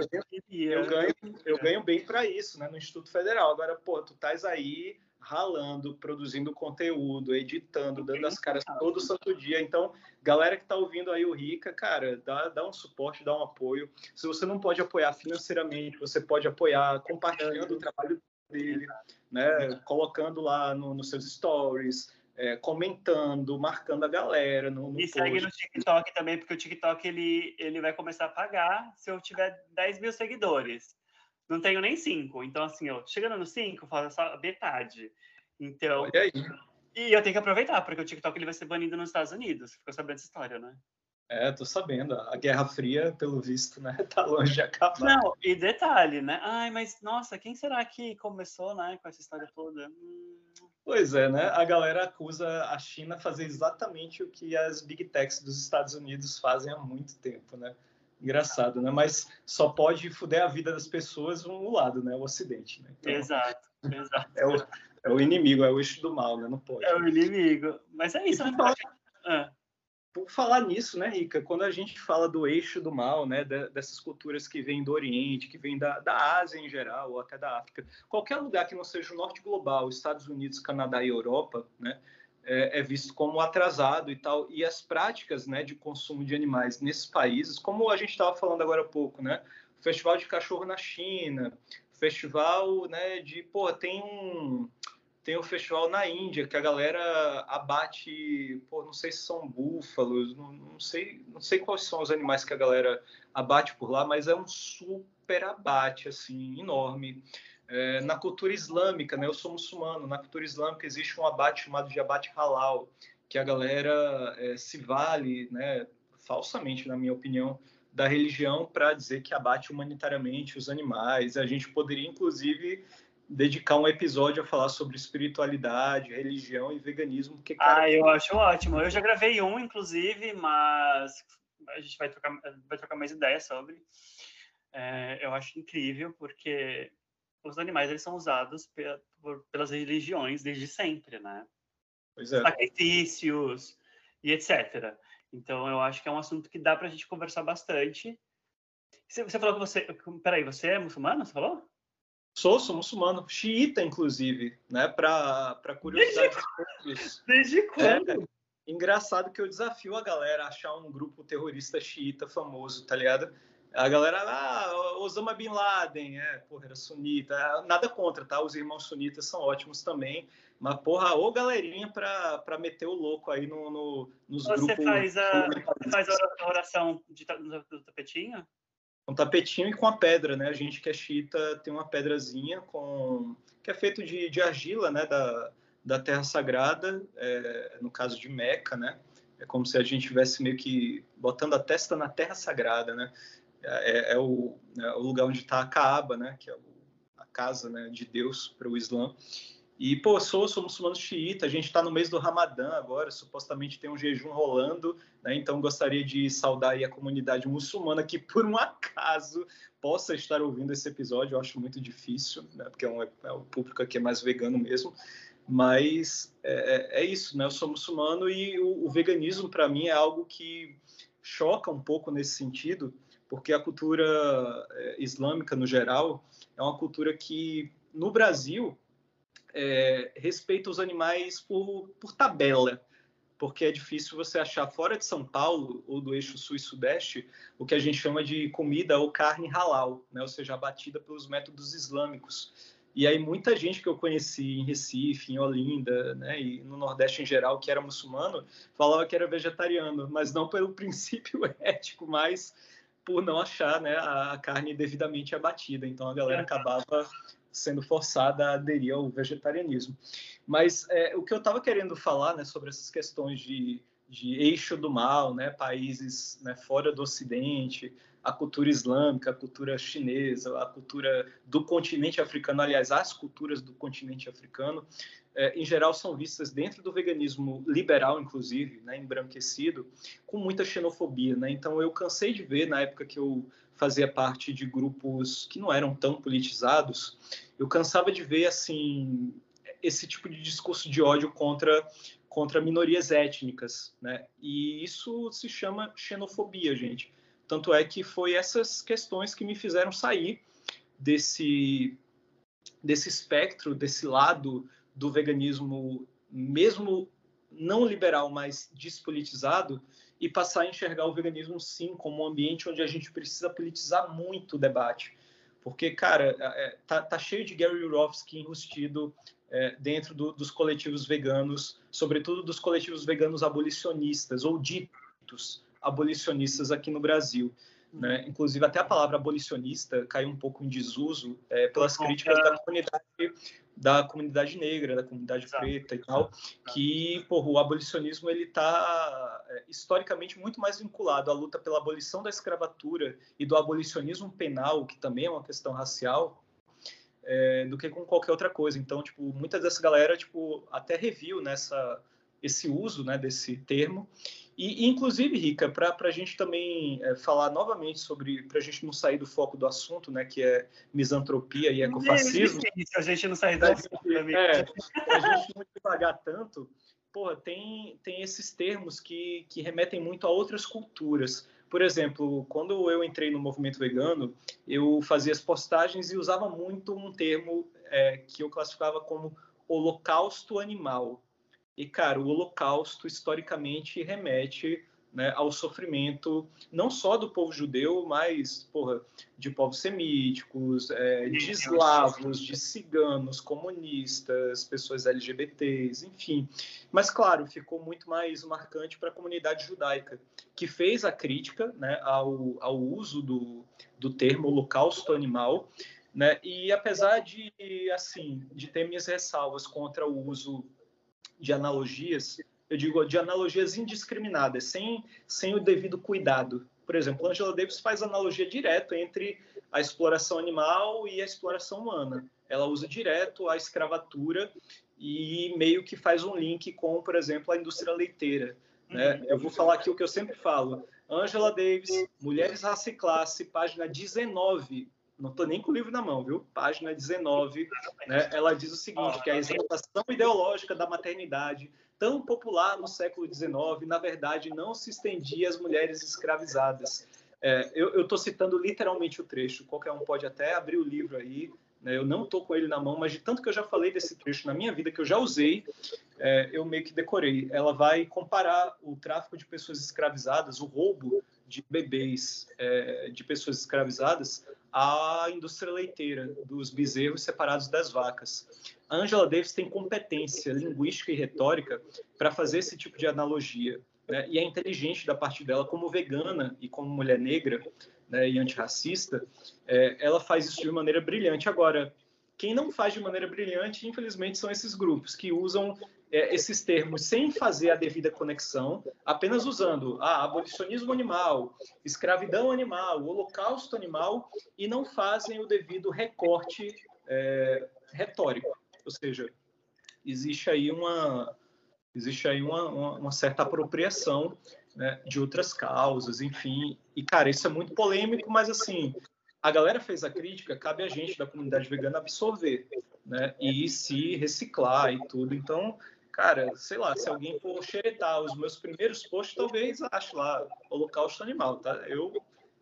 Eu, eu ganho, eu ganho bem para isso, né, no Instituto Federal. Agora, pô, tu estás aí ralando, produzindo conteúdo, editando, dando as caras todo santo dia. Então, galera que está ouvindo aí o Rica, cara, dá, dá um suporte, dá um apoio. Se você não pode apoiar financeiramente, você pode apoiar compartilhando o trabalho dele, né? Colocando lá no, nos seus stories, é, comentando, marcando a galera. No, no e post. segue no TikTok também, porque o TikTok ele, ele vai começar a pagar se eu tiver 10 mil seguidores não tenho nem cinco. Então, assim, ó, chegando no cinco, faço só metade. Então. Olha aí. E eu tenho que aproveitar, porque o TikTok ele vai ser banido nos Estados Unidos. Ficou sabendo essa história, né? É, tô sabendo. A Guerra Fria, pelo visto, né, tá longe de acabar. Não, e detalhe, né? Ai, mas nossa, quem será que começou, né, com essa história toda? Hum... Pois é, né? A galera acusa a China fazer exatamente o que as big techs dos Estados Unidos fazem há muito tempo, né? Engraçado, né? Mas só pode fuder a vida das pessoas um lado, né? O Ocidente, né? Então, exato, exato. É o, é o inimigo, é o eixo do mal, né? Não pode. É o inimigo. Mas é isso, né? Falar, ah. Por falar nisso, né, Rica? Quando a gente fala do eixo do mal, né? Dessas culturas que vêm do Oriente, que vêm da, da Ásia em geral, ou até da África, qualquer lugar que não seja o norte global, Estados Unidos, Canadá e Europa, né? É, é, visto como atrasado e tal. E as práticas né, de consumo de animais nesses países, como a gente estava falando agora há pouco, né? Festival de cachorro na China, festival né, de. Pô, tem um. Tem um festival na Índia que a galera abate, pô, não sei se são búfalos, não, não, sei, não sei quais são os animais que a galera abate por lá, mas é um super abate assim enorme. É, na cultura islâmica, né, eu sou muçulmano, na cultura islâmica existe um abate chamado de abate halal, que a galera é, se vale, né, falsamente, na minha opinião, da religião para dizer que abate humanitariamente os animais. A gente poderia, inclusive, dedicar um episódio a falar sobre espiritualidade, religião e veganismo. Porque, cara, ah, eu acho ótimo. Eu já gravei um, inclusive, mas a gente vai trocar, vai trocar mais ideias sobre. É, eu acho incrível, porque os animais eles são usados por, pelas religiões desde sempre, né? Pois é. Sacrifícios e etc. Então, eu acho que é um assunto que dá para a gente conversar bastante. Você falou que você... Peraí, você é muçulmano, você falou? Sou, sou muçulmano, xiita, inclusive, né? Para curiosidade Desde, Desde quando? É, engraçado que eu desafio a galera a achar um grupo terrorista xiita famoso, tá ligado? A galera, ah, Osama Bin Laden, é, porra, era sunita. Nada contra, tá? Os irmãos sunitas são ótimos também. Mas, porra, ô galerinha pra, pra meter o louco aí no, no nos você grupos. Faz a, você faz a oração de, do, do tapetinho? Com tapetinho e com a pedra, né? A gente que é chita tem uma pedrazinha com que é feito de, de argila, né? Da, da Terra Sagrada, é, no caso de Meca, né? É como se a gente estivesse meio que botando a testa na Terra Sagrada, né? É, é, o, é o, lugar onde está a Kaaba, né? Que é a casa né, de Deus para o Islã. E, pô, sou, sou muçulmano xiita, a gente está no mês do Ramadã agora, supostamente tem um jejum rolando, né? Então gostaria de saudar a comunidade muçulmana que, por um acaso, possa estar ouvindo esse episódio. Eu acho muito difícil, né? Porque é, um, é o público aqui é mais vegano mesmo. Mas é, é, é isso, né? Eu sou muçulmano e o, o veganismo, para mim, é algo que choca um pouco nesse sentido, porque a cultura é, islâmica, no geral, é uma cultura que, no Brasil, é, respeita os animais por, por tabela, porque é difícil você achar fora de São Paulo ou do eixo sul e sudeste o que a gente chama de comida ou carne halal, né? ou seja, abatida pelos métodos islâmicos. E aí muita gente que eu conheci em Recife, em Olinda, né, e no Nordeste em geral, que era muçulmano, falava que era vegetariano, mas não pelo princípio ético, mas por não achar né, a carne devidamente abatida. Então a galera acabava sendo forçada a aderir ao vegetarianismo. Mas é, o que eu estava querendo falar né, sobre essas questões de, de eixo do mal, né, países né, fora do Ocidente, a cultura islâmica, a cultura chinesa, a cultura do continente africano, aliás, as culturas do continente africano, é, em geral são vistas dentro do veganismo liberal, inclusive, né, embranquecido, com muita xenofobia. Né? Então, eu cansei de ver, na época que eu fazia parte de grupos que não eram tão politizados, eu cansava de ver assim esse tipo de discurso de ódio contra contra minorias étnicas, né? E isso se chama xenofobia, gente. Tanto é que foi essas questões que me fizeram sair desse desse espectro, desse lado do veganismo, mesmo não liberal, mas despolitizado, e passar a enxergar o veganismo, sim, como um ambiente onde a gente precisa politizar muito o debate. Porque, cara, é, é tá, tá, cheio de Gary Yourofsky enrustido é, dentro do, dos coletivos veganos, sobretudo dos coletivos veganos abolicionistas, ou ditos abolicionistas aqui no Brasil. Né? Inclusive, até a palavra abolicionista caiu um pouco em desuso é, pelas críticas da comunidade da comunidade negra, da comunidade Exato. preta e tal, que porra, o abolicionismo ele está é, historicamente muito mais vinculado à luta pela abolição da escravatura e do abolicionismo penal, que também é uma questão racial, é, do que com qualquer outra coisa. Então, tipo, muita dessa galera tipo até reviu nessa esse uso, né, desse termo e, inclusive, Rica, para a gente também é, falar novamente sobre, para a gente não sair do foco do assunto, né, que é misantropia e ecofascismo. É a gente não sair do assunto. É, a gente não devagar tanto, porra, tem, tem esses termos que, que remetem muito a outras culturas. Por exemplo, quando eu entrei no movimento vegano, eu fazia as postagens e usava muito um termo é, que eu classificava como holocausto animal. E, cara, o Holocausto historicamente remete né, ao sofrimento não só do povo judeu, mas porra, de povos semíticos, é, de eslavos, de ciganos, comunistas, pessoas LGBTs, enfim. Mas, claro, ficou muito mais marcante para a comunidade judaica, que fez a crítica né, ao, ao uso do, do termo holocausto animal. Né, e apesar de assim de ter minhas ressalvas contra o uso de analogias, eu digo de analogias indiscriminadas, sem, sem o devido cuidado. Por exemplo, Angela Davis faz analogia direto entre a exploração animal e a exploração humana. Ela usa direto a escravatura e meio que faz um link com, por exemplo, a indústria leiteira. Né? Uhum. Eu vou falar aqui o que eu sempre falo. Angela Davis, Mulheres, Raça e Classe, página 19 não estou nem com o livro na mão, viu? Página 19, né? ela diz o seguinte, que a exaltação ideológica da maternidade, tão popular no século XIX, na verdade, não se estendia às mulheres escravizadas. É, eu estou citando literalmente o trecho, qualquer um pode até abrir o livro aí, né? Eu não estou com ele na mão, mas de tanto que eu já falei desse trecho na minha vida, que eu já usei, é, eu meio que decorei. Ela vai comparar o tráfico de pessoas escravizadas, o roubo de bebês é, de pessoas escravizadas, à indústria leiteira, dos bezerros separados das vacas. A Angela Davis tem competência linguística e retórica para fazer esse tipo de analogia. Né? E é inteligente da parte dela, como vegana e como mulher negra, né, e antirracista, é, ela faz isso de maneira brilhante. Agora, quem não faz de maneira brilhante, infelizmente, são esses grupos que usam é, esses termos sem fazer a devida conexão, apenas usando ah, abolicionismo animal, escravidão animal, holocausto animal, e não fazem o devido recorte é, retórico. Ou seja, existe aí uma, existe aí uma, uma, uma certa apropriação né, de outras causas, enfim. E, cara, isso é muito polêmico, mas, assim, a galera fez a crítica, cabe a gente da comunidade vegana absorver, né, e se reciclar e tudo. Então, cara, sei lá, se alguém for xeretar os meus primeiros posts, talvez ache lá holocausto animal, tá? Eu,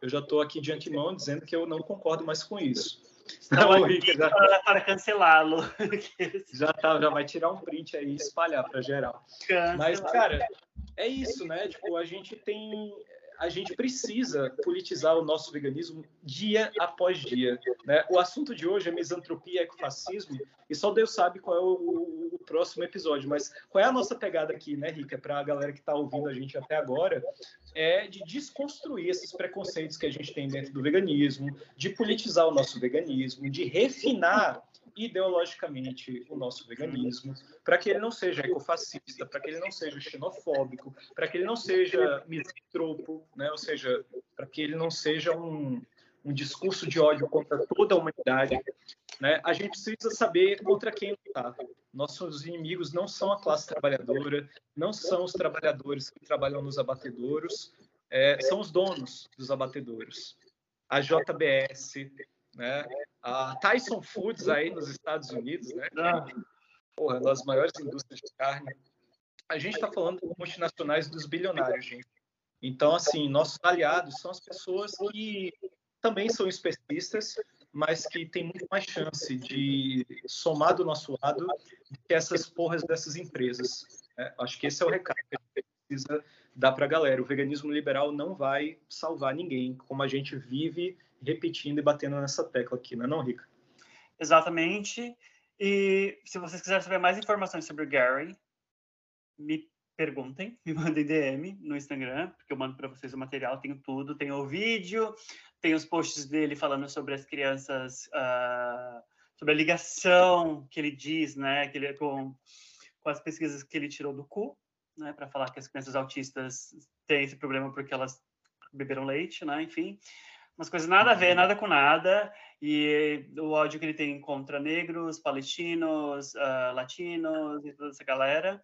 eu já estou aqui de antemão dizendo que eu não concordo mais com isso. Então, já... para cancelá-lo. já, tá, já vai tirar um print aí e espalhar para geral. Cancelado. Mas, cara, é isso, né? Tipo, a gente tem a gente precisa politizar o nosso veganismo dia após dia. Né? O assunto de hoje é misantropia e ecofascismo, e só Deus sabe qual é o, o, próximo episódio. Mas qual é a nossa pegada aqui, né, Rica, para a galera que está ouvindo a gente até agora? É de desconstruir esses preconceitos que a gente tem dentro do veganismo, de politizar o nosso veganismo, de refinar ideologicamente o nosso veganismo, para que ele não seja ecofascista, para que ele não seja xenofóbico, para que ele não seja misantropo, né? ou seja, para que ele não seja um, um discurso de ódio contra toda a humanidade. Né? A gente precisa saber contra quem lutar. Nossos inimigos não são a classe trabalhadora, não são os trabalhadores que trabalham nos abatedouros, é, são os donos dos abatedouros. A JBS, né? A Tyson Foods aí nos Estados Unidos, né? Ah. Porra, uma das maiores indústrias de carne. A gente está falando de multinacionais dos bilionários, gente. Então, assim, nossos aliados são as pessoas que também são especistas, mas que têm muito mais chance de somar do nosso lado do que essas porras dessas empresas. Né? Acho que esse é o recado que a gente precisa dar para a galera. O veganismo liberal não vai salvar ninguém, como a gente vive repetindo e batendo nessa tecla aqui, não é não, Rica? Exatamente. E se vocês quiserem saber mais informações sobre o Gary, me perguntem, me mandem DM no Instagram, porque eu mando para vocês o material, tenho tudo, tem o vídeo, tem os posts dele falando sobre as crianças, uh, sobre a ligação que ele diz, né, que ele, com, com as pesquisas que ele tirou do cu, né, para falar que as crianças autistas têm esse problema porque elas beberam leite, né, enfim umas coisas nada a ver, nada com nada, e o ódio que ele tem contra negros, palestinos, uh, latinos e toda essa galera.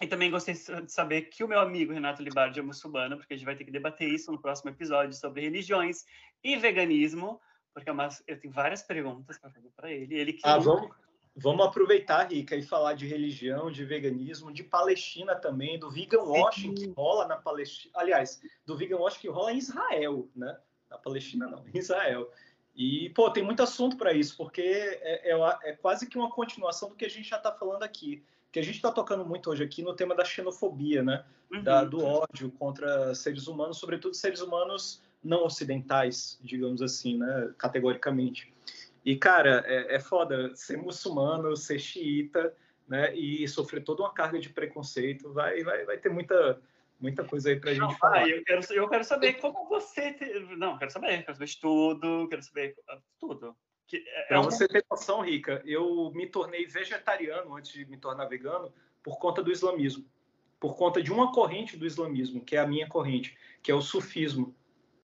E também gostei de saber que o meu amigo Renato Libardi é muçulmano, porque a gente vai ter que debater isso no próximo episódio sobre religiões e veganismo, porque é eu tenho várias perguntas para fazer para ele. ele que ah, vamos, vamos aproveitar, Rica, e falar de religião, de veganismo, de Palestina também, do vegan washing que rola na Palestina. Aliás, do vegan washing que rola em Israel, né? Na Palestina não, em Israel. E, pô, tem muito assunto para isso, porque é, é, é, quase que uma continuação do que a gente já está falando aqui. Que a gente está tocando muito hoje aqui no tema da xenofobia, né? Uhum. Da, do ódio contra seres humanos, sobretudo seres humanos não ocidentais, digamos assim, né? Categoricamente. E, cara, é, é foda ser muçulmano, ser xiita, né? E sofrer toda uma carga de preconceito. Vai, vai, vai ter muita muita coisa aí pra gente falar. Ah, eu, quero, eu quero saber como você. Te... Não, quero saber, quero saber de tudo, quero saber ah, tudo. Que é, pra você ter noção, Rica, eu me tornei vegetariano antes de me tornar vegano por conta do islamismo. Por conta de uma corrente do islamismo, que é a minha corrente, que é o sufismo.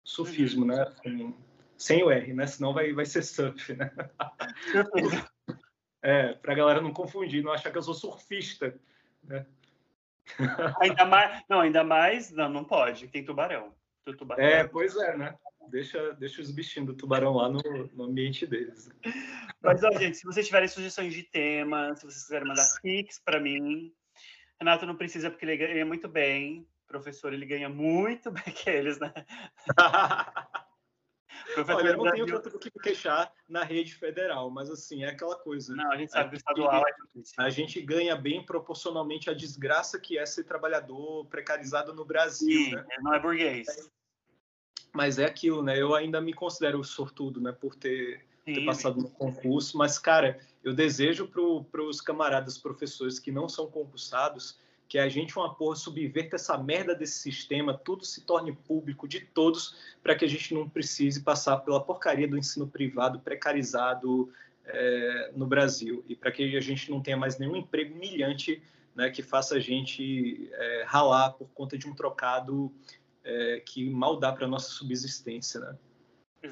Sufismo, uhum. né? Sem o R, né? Senão vai, vai ser surf, né? é, pra galera não confundir, não achar que eu sou surfista, né? ainda mais, não, ainda mais, não, não pode, tem tubarão. tubarão. É, pois é, né? Deixa, deixa os bichinhos do tubarão lá no, no ambiente deles. Mas, ó, gente, se vocês tiverem sugestões de temas, se vocês quiserem mandar pics para mim, Renato não precisa porque ele ganha muito bem. Professor, ele ganha muito bem que eles, né? Olha, eu não tenho tanto do que me queixar na rede federal, mas assim, é aquela coisa. Não, a gente sabe que o estadual é. A gente ganha bem proporcionalmente à desgraça que é ser trabalhador precarizado no Brasil. Sim, né? não é burguês. Mas é aquilo, né? Eu ainda me considero sortudo, né? Por ter, ter passado no concurso. Mas, cara, eu desejo para os camaradas professores que não são concursados que a gente, uma porra, subverta essa merda desse sistema, tudo se torne público de todos, para que a gente não precise passar pela porcaria do ensino privado precarizado é, no Brasil e para que a gente não tenha mais nenhum emprego humilhante né, que faça a gente é, ralar por conta de um trocado é, que mal dá para nossa subsistência, né?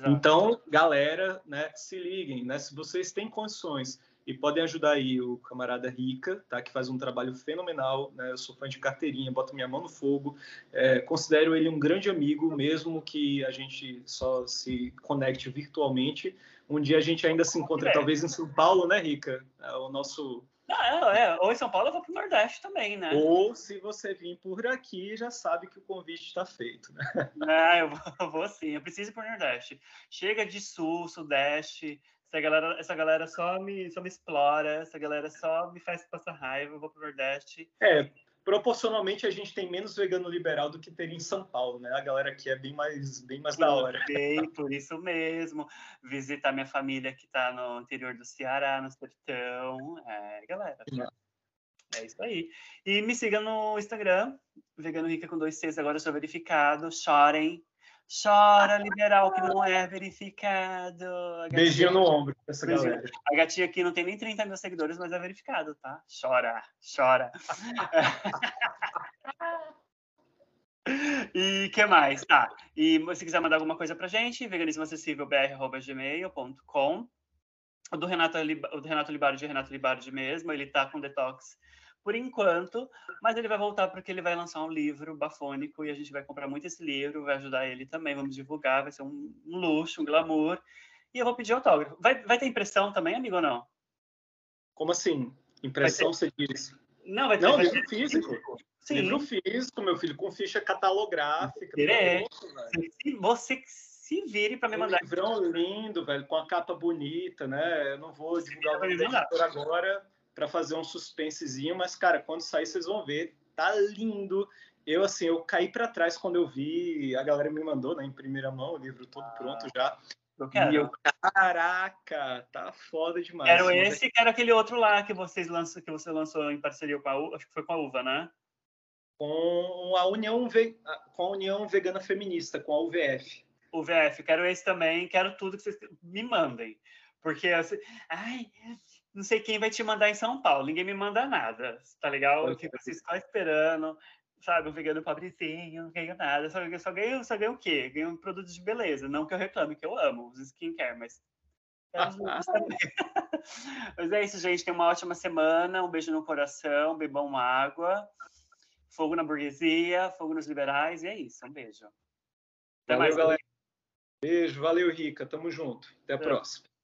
Então, galera, né, se liguem, né? Se vocês têm condições e podem ajudar aí o camarada Rica, tá? Que faz um trabalho fenomenal, né? Eu sou fã de carteirinha, boto minha mão no fogo, é, considero ele um grande amigo, mesmo que a gente só se conecte virtualmente. Um dia a gente ainda se encontra, é. talvez em São Paulo, né, Rica? É o nosso não, é, é, ou em São Paulo eu vou para o Nordeste também, né? Ou se você vir por aqui, já sabe que o convite está feito, né? Ah, eu vou, eu vou sim, eu preciso ir para o Nordeste. Chega de Sul, Sudeste, essa galera, essa galera só me, só me explora, essa galera só me faz passar raiva, eu vou pro Nordeste. É, proporcionalmente a gente tem menos vegano liberal do que teria em São Paulo, né? A galera aqui é bem mais, bem mais da hora. Bem, por isso mesmo. Visitar minha família que está no interior do Ceará, no sertão. É, galera. É isso aí. E me siga no Instagram, Vegano Rica com dois Cs, agora eu sou verificado. Chorem, Chora, liberal, que não é verificado. Beijinho no ombro essa Beijinho. galera. A gatinha aqui não tem nem 30 mil seguidores, mas é verificado, tá? Chora, chora. e que mais? Tá. E se quiser mandar alguma coisa pra gente, veganismoacessívelbr.gmail.com o do Renato, o do Renato Libardi, Renato Libardi mesmo, ele tá com detox por enquanto, mas ele vai voltar porque ele vai lançar um livro bafônico e a gente vai comprar muito esse livro, vai ajudar ele também, vamos divulgar, vai ser um, um luxo, um glamour. E eu vou pedir autógrafo. Vai, vai ter impressão também, amigo, ou não? Como assim? Impressão, ter... você diz? Não, vai ter, não, vai livro ter... físico. Sim. Livro físico, meu filho, com ficha catalográfica. É. Você se vire para me mandar. Um livrão lindo, velho, com a capa bonita, né? Eu não vou divulgar o agora, para fazer um suspensezinho, mas, cara, quando sair vocês vão ver, tá lindo. Eu, assim, eu caí para trás quando eu vi, a galera me mandou, né, em primeira mão, o livro todo pronto já. Eu quero. E eu, caraca, tá foda demais. Quero esse, quero aquele outro lá que vocês lançam, que você lançou em parceria com a Uva, acho que foi com a Uva, né? Com a União, com a União Vegana Feminista, com a UVF. UVF, quero esse também, quero tudo que vocês me mandem. Porque, assim, ai, não sei quem vai te mandar em São Paulo, ninguém me manda nada, tá legal? Eu fico assim, só esperando, sabe, um vegano pobrezinho, não ganho nada, só, só, ganho, só ganho o quê? Ganho produtos de beleza, não que eu reclame, que eu amo os skincare, mas... mas é isso, gente, tenha uma ótima semana, um beijo no coração, bebam água, fogo na burguesia, fogo nos liberais, e é isso, um beijo. Até valeu, mais, galera. Beijo, valeu, Rica, tamo junto, até a é. próxima.